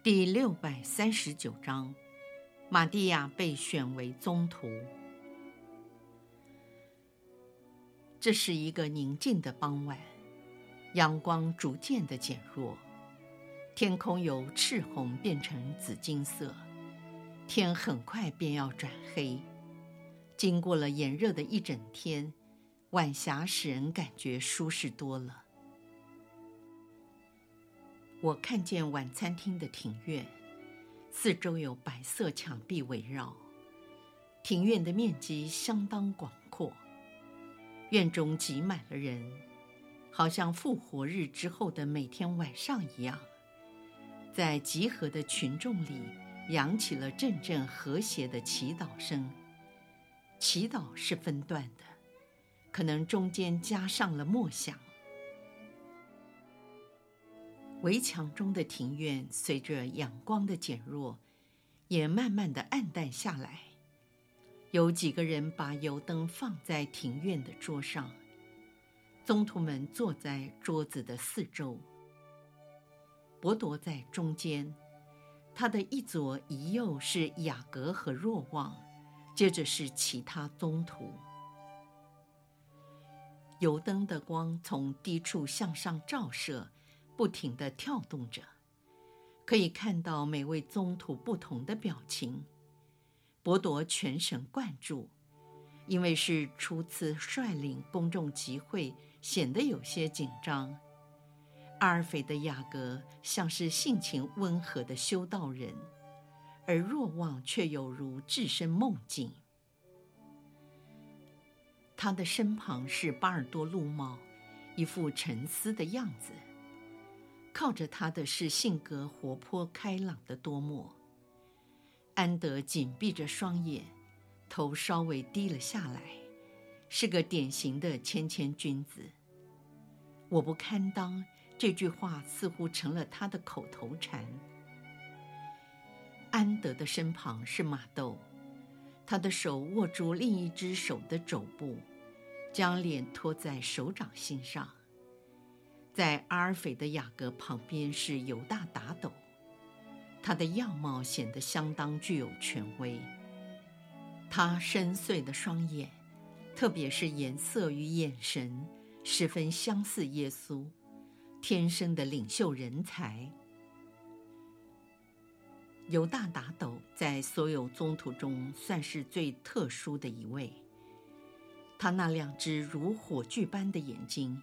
第六百三十九章，玛蒂亚被选为宗徒。这是一个宁静的傍晚，阳光逐渐的减弱，天空由赤红变成紫金色，天很快便要转黑。经过了炎热的一整天，晚霞使人感觉舒适多了。我看见晚餐厅的庭院，四周有白色墙壁围绕，庭院的面积相当广阔，院中挤满了人，好像复活日之后的每天晚上一样。在集合的群众里，扬起了阵阵和谐的祈祷声。祈祷是分段的，可能中间加上了默想。围墙中的庭院随着阳光的减弱，也慢慢的暗淡下来。有几个人把油灯放在庭院的桌上，宗徒们坐在桌子的四周。伯铎在中间，他的一左一右是雅各和若望，接着是其他宗徒。油灯的光从低处向上照射。不停地跳动着，可以看到每位宗徒不同的表情。伯铎全神贯注，因为是初次率领公众集会，显得有些紧张。阿尔斐的雅各像是性情温和的修道人，而若望却有如置身梦境。他的身旁是巴尔多禄茂，一副沉思的样子。靠着他的是性格活泼开朗的多默。安德紧闭着双眼，头稍微低了下来，是个典型的谦谦君子。我不堪当这句话似乎成了他的口头禅。安德的身旁是马豆，他的手握住另一只手的肘部，将脸托在手掌心上。在阿尔斐的雅各旁边是犹大达斗，他的样貌显得相当具有权威。他深邃的双眼，特别是颜色与眼神，十分相似耶稣，天生的领袖人才。犹大达斗在所有宗徒中算是最特殊的一位，他那两只如火炬般的眼睛。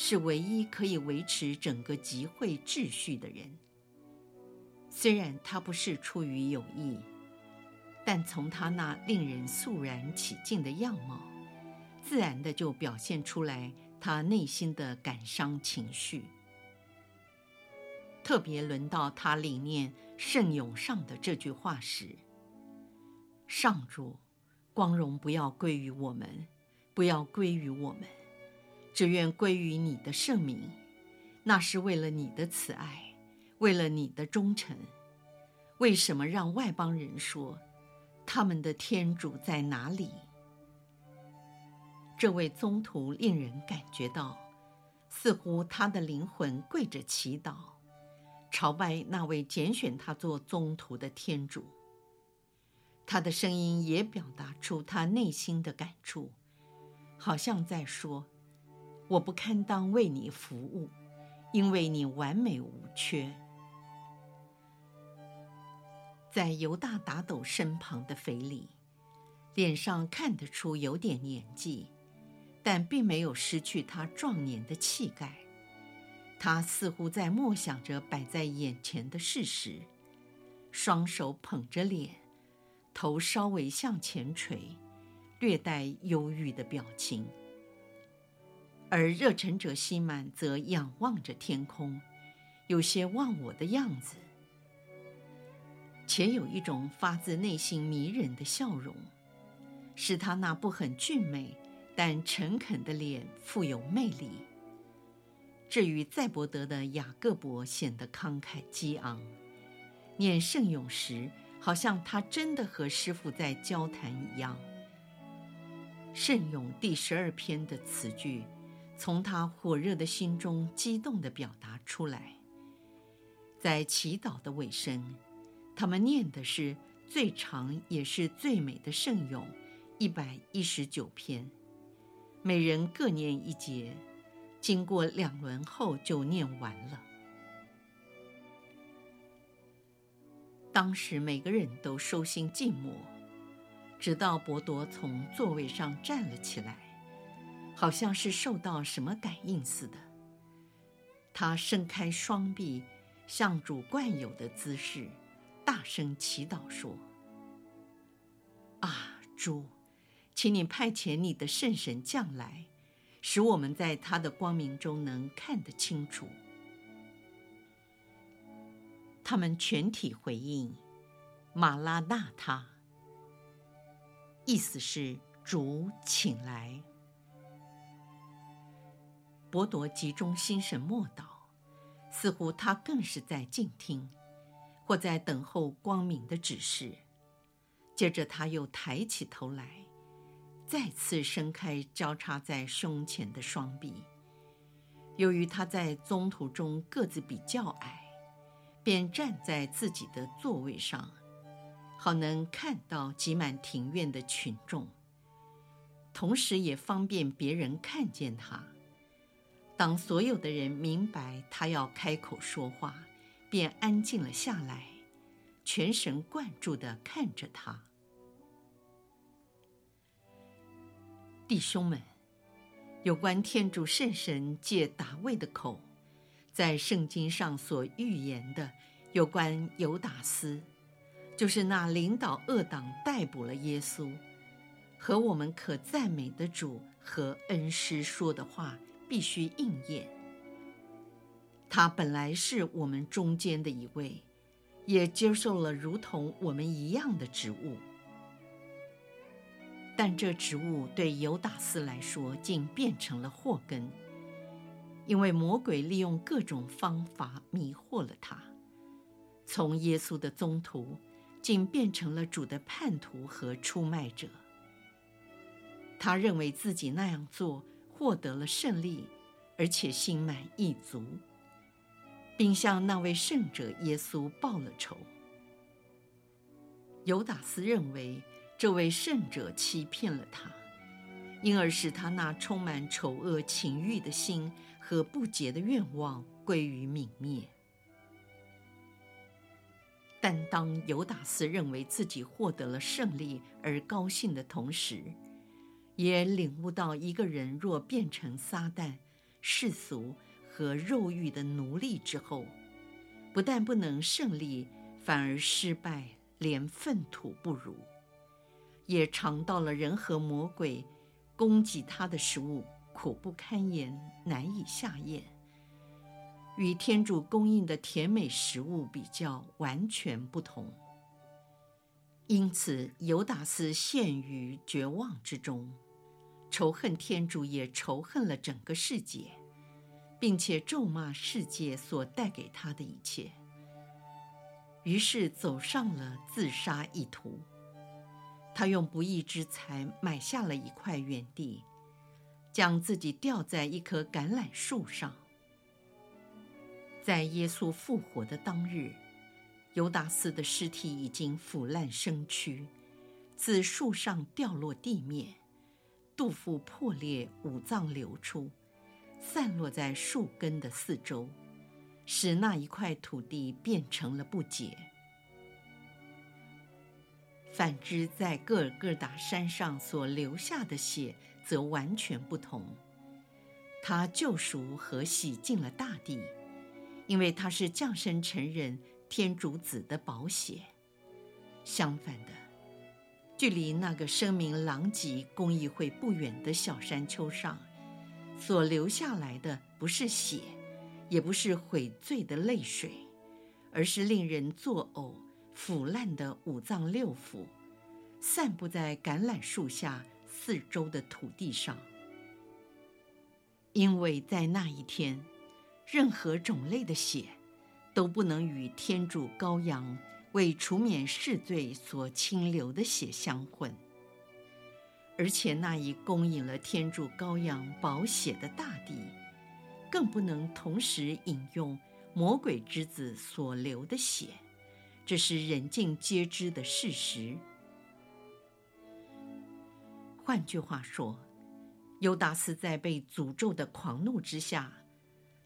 是唯一可以维持整个集会秩序的人。虽然他不是出于有意，但从他那令人肃然起敬的样貌，自然的就表现出来他内心的感伤情绪。特别轮到他理念圣咏上的这句话时：“上主，光荣不要归于我们，不要归于我们。”只愿归于你的圣名，那是为了你的慈爱，为了你的忠诚。为什么让外邦人说，他们的天主在哪里？这位宗徒令人感觉到，似乎他的灵魂跪着祈祷，朝拜那位拣选他做宗徒的天主。他的声音也表达出他内心的感触，好像在说。我不堪当为你服务，因为你完美无缺。在犹大达斗身旁的腓力，脸上看得出有点年纪，但并没有失去他壮年的气概。他似乎在默想着摆在眼前的事实，双手捧着脸，头稍微向前垂，略带忧郁的表情。而热忱者西满则仰望着天空，有些忘我的样子。且有一种发自内心迷人的笑容，使他那不很俊美但诚恳的脸富有魅力。至于赛伯德的雅各伯显得慷慨激昂，念圣咏时，好像他真的和师父在交谈一样。圣咏第十二篇的词句，从他火热的心中激动地表达出来。在祈祷的尾声，他们念的是最长也是最美的圣咏一百一十九篇，每人各念一节。经过两轮后，就念完了。当时每个人都收心静默，直到伯多从座位上站了起来，好像是受到什么感应似的。他伸开双臂，像主惯有的姿势，大声祈祷说：“啊，主，请你派遣你的圣神降来。”使我们在他的光明中能看得清楚。他们全体回应：“马拉纳他”，意思是“主，请来”。伯多集中心神默祷，似乎他更是在静听，或在等候光明的指示。接着，他又抬起头来。再次伸开交叉在胸前的双臂。由于他在宗徒中个子比较矮，便站在自己的座位上，好能看到挤满庭院的群众，同时也方便别人看见他。当所有的人明白他要开口说话，便安静了下来，全神贯注地看着他。弟兄们，有关天主圣神借达味的口，在圣经上所预言的有关犹达斯，就是那领导恶党逮捕了耶稣，和我们可赞美的主和恩师说的话，必须应验。他本来是我们中间的一位，也接受了如同我们一样的职务。但这职务对犹达斯来说，竟变成了祸根，因为魔鬼利用各种方法迷惑了他，从耶稣的宗徒，竟变成了主的叛徒和出卖者。他认为自己那样做获得了胜利，而且心满意足，并向那位圣者耶稣报了仇。犹达斯认为。这位圣者欺骗了他，因而使他那充满丑恶情欲的心和不洁的愿望归于泯灭。但当犹达斯认为自己获得了胜利而高兴的同时，也领悟到一个人若变成撒旦、世俗和肉欲的奴隶之后，不但不能胜利，反而失败，连粪土不如。也尝到了人和魔鬼供给他的食物苦不堪言，难以下咽。与天主供应的甜美食物比较，完全不同。因此，犹达斯陷于绝望之中，仇恨天主，也仇恨了整个世界，并且咒骂世界所带给他的一切。于是，走上了自杀意图。他用不义之财买下了一块园地，将自己吊在一棵橄榄树上。在耶稣复活的当日，犹达斯的尸体已经腐烂生蛆，自树上掉落地面，肚腹破裂，五脏流出，散落在树根的四周，使那一块土地变成了不洁。反之，在各尔各答山上所流下的血则完全不同。他救赎和洗净了大地，因为他是降生成人天主子的宝血。相反的，距离那个声名狼藉公益会不远的小山丘上，所流下来的不是血，也不是悔罪的泪水，而是令人作呕。腐烂的五脏六腑，散布在橄榄树下四周的土地上。因为在那一天，任何种类的血都不能与天主羔羊为除免世罪所倾流的血相混。而且那一供应了天主羔羊宝血的大地，更不能同时饮用魔鬼之子所流的血，这是人尽皆知的事实。换句话说，犹达斯在被诅咒的狂怒之下，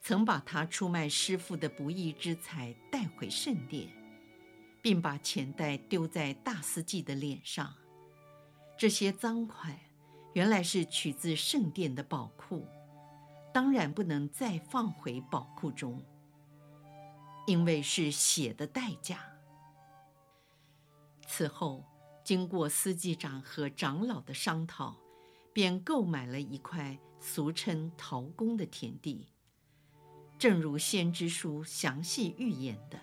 曾把他出卖师傅的不义之财带回圣殿，并把钱袋丢在大司祭的脸上。这些赃款原来是取自圣殿的宝库，当然不能再放回宝库中，因为是血的代价。此后，经过司祭长和长老的商讨，便购买了一块俗称陶公的田地，正如先知书详细预言的，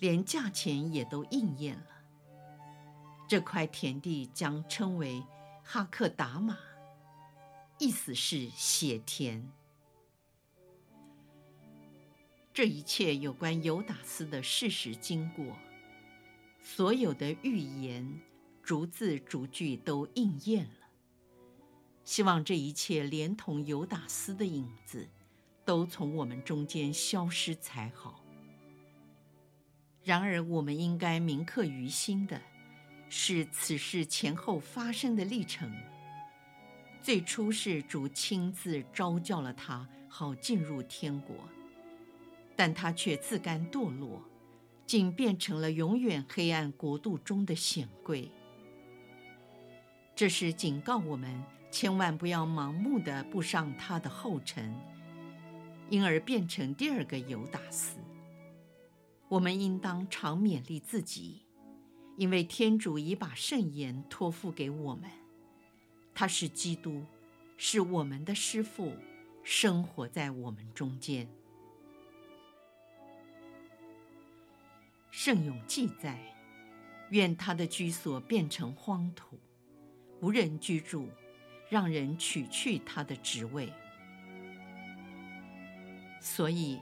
连价钱也都应验了。这块田地将称为哈克达玛，意思是血田。这一切有关犹达斯的事实经过，所有的预言逐字逐句都应验了。希望这一切连同犹达斯的影子，都从我们中间消失才好。然而，我们应该铭刻于心的。是此事前后发生的历程。最初是主亲自招教了他，好进入天国，但他却自甘堕落，竟变成了永远黑暗国度中的显贵。这是警告我们，千万不要盲目地步上他的后尘，因而变成第二个犹达斯。我们应当常勉励自己。因为天主已把圣言托付给我们，他是基督，是我们的师父，生活在我们中间。圣咏记载：愿他的居所变成荒土，无人居住，让人取去他的职位。所以，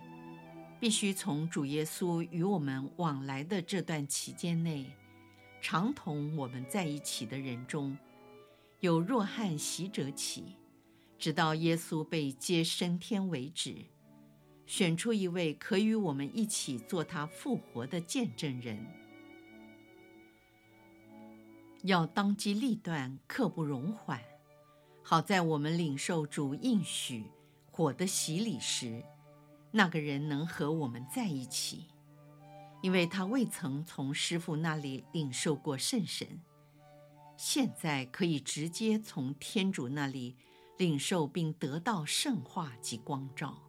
必须从主耶稣与我们往来的这段期间内。常同我们在一起的人中，有若翰洗者起，直到耶稣被接升天为止，选出一位可与我们一起做他复活的见证人，要当机立断，刻不容缓，好在我们领受主应许火的洗礼时，那个人能和我们在一起。因为他未曾从师父那里领受过圣神，现在可以直接从天主那里领受并得到圣化及光照，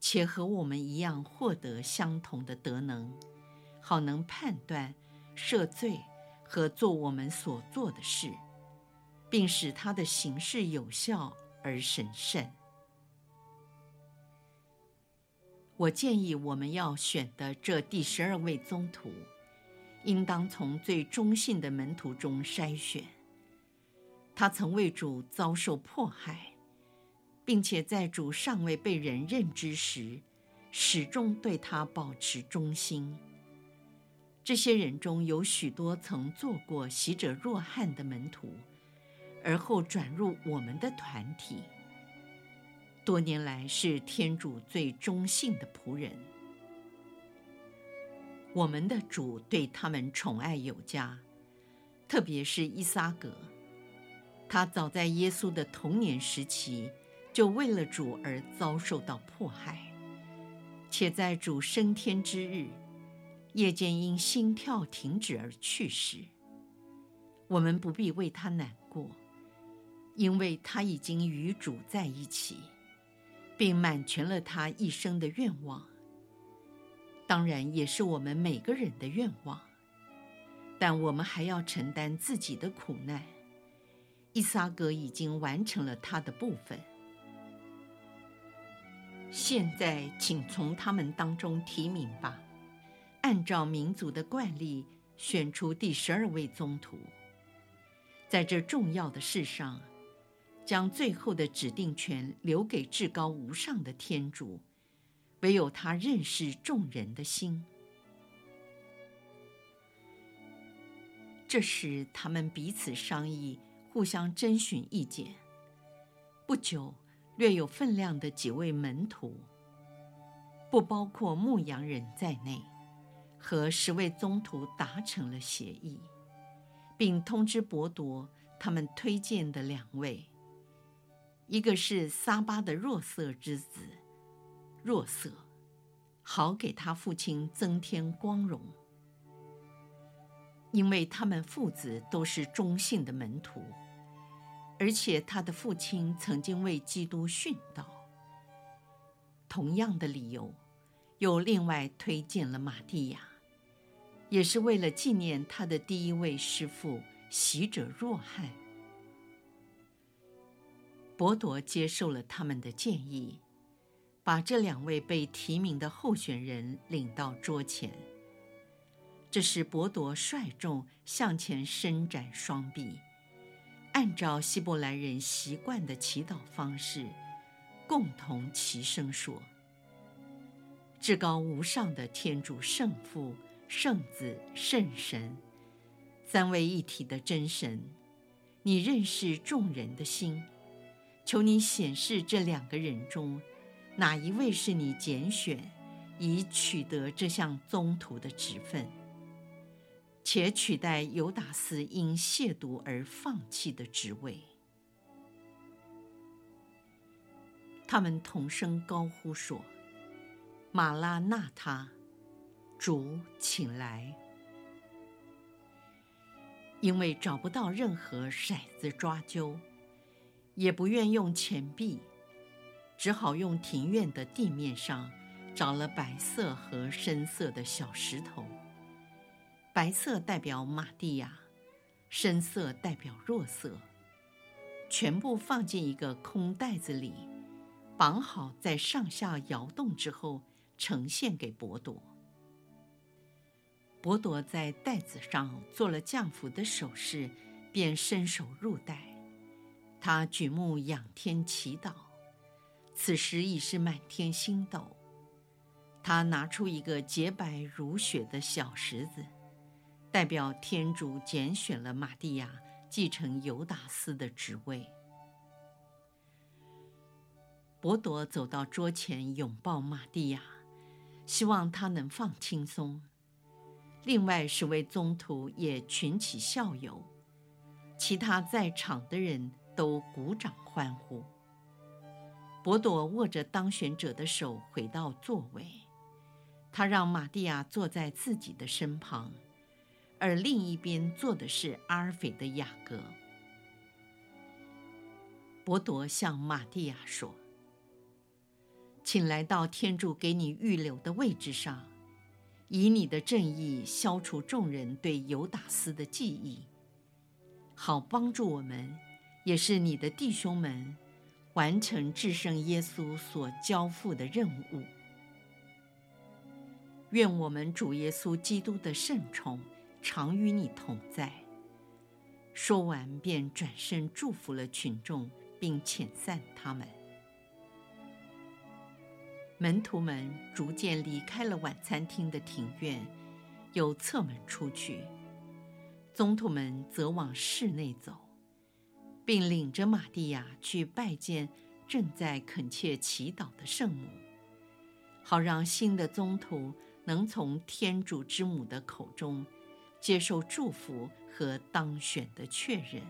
且和我们一样获得相同的德能，好能判断、赦罪和做我们所做的事，并使他的行事有效而神圣。我建议我们要选的这第十二位宗徒，应当从最忠信的门徒中筛选。他曾为主遭受迫害，并且在主尚未被人认知时，始终对他保持忠心。这些人中有许多曾做过洗者若翰的门徒，而后转入我们的团体。多年来是天主最忠信的仆人，我们的主对他们宠爱有加，特别是伊撒格，他早在耶稣的童年时期就为了主而遭受到迫害，且在主升天之日，夜间因心跳停止而去世。我们不必为他难过，因为他已经与主在一起。并满全了他一生的愿望，当然也是我们每个人的愿望。但我们还要承担自己的苦难。伊萨格已经完成了他的部分，现在请从他们当中提名吧。按照民族的惯例选出第十二位宗徒，在这重要的事上，将最后的指定权留给至高无上的天主，唯有他认识众人的心。这时，他们彼此商议，互相征询意见。不久，略有分量的几位门徒，不包括牧羊人在内，和十位宗徒达成了协议，并通知伯铎他们推荐的两位，一个是撒巴的若瑟之子若瑟，好给他父亲增添光荣。因为他们父子都是忠信的门徒，而且他的父亲曾经为基督殉道。同样的理由，又另外推荐了玛蒂亚，也是为了纪念他的第一位师父洗者若翰。伯铎接受了他们的建议，把这两位被提名的候选人领到桌前。这时，伯铎率众向前伸展双臂，按照希伯来人习惯的祈祷方式，共同齐声说：“至高无上的天主圣父、圣子、圣神，三位一体的真神，你认识众人的心，求你显示这两个人中，哪一位是你拣选，以取得这项宗徒的职分。”且取代犹达斯因亵渎而放弃的职位。他们同声高呼说：“马拉纳他，主，请来！”因为找不到任何骰子抓阄，也不愿用钱币，只好用庭院的地面上找了白色和深色的小石头。白色代表玛蒂亚，深色代表若瑟，全部放进一个空袋子里，绑好，在上下摇动之后，呈现给伯铎。伯铎在袋子上做了降服的手势，便伸手入袋。他举目仰天祈祷，此时已是满天星斗。他拿出一个洁白如雪的小石子。代表天主拣选了玛蒂亚继承犹达斯的职位。伯铎走到桌前拥抱玛蒂亚，希望她能放轻松。另外十位宗徒也群起效尤，其他在场的人都鼓掌欢呼。伯铎握着当选者的手回到座位，他让玛蒂亚坐在自己的身旁。而另一边坐的是阿尔斐的雅各。伯铎向玛蒂亚说：“请来到天主给你预留的位置上，以你的正义消除众人对犹达斯的记忆，好帮助我们，也是你的弟兄们，完成至圣耶稣所交付的任务。愿我们主耶稣基督的圣宠。”常与你同在。说完，便转身祝福了群众，并遣散他们。门徒们逐渐离开了晚餐厅的庭院，又侧门出去。宗徒们则往室内走，并领着玛蒂亚去拜见正在恳切祈祷的圣母，好让新的宗徒能从天主之母的口中。接受祝福和当选的确认。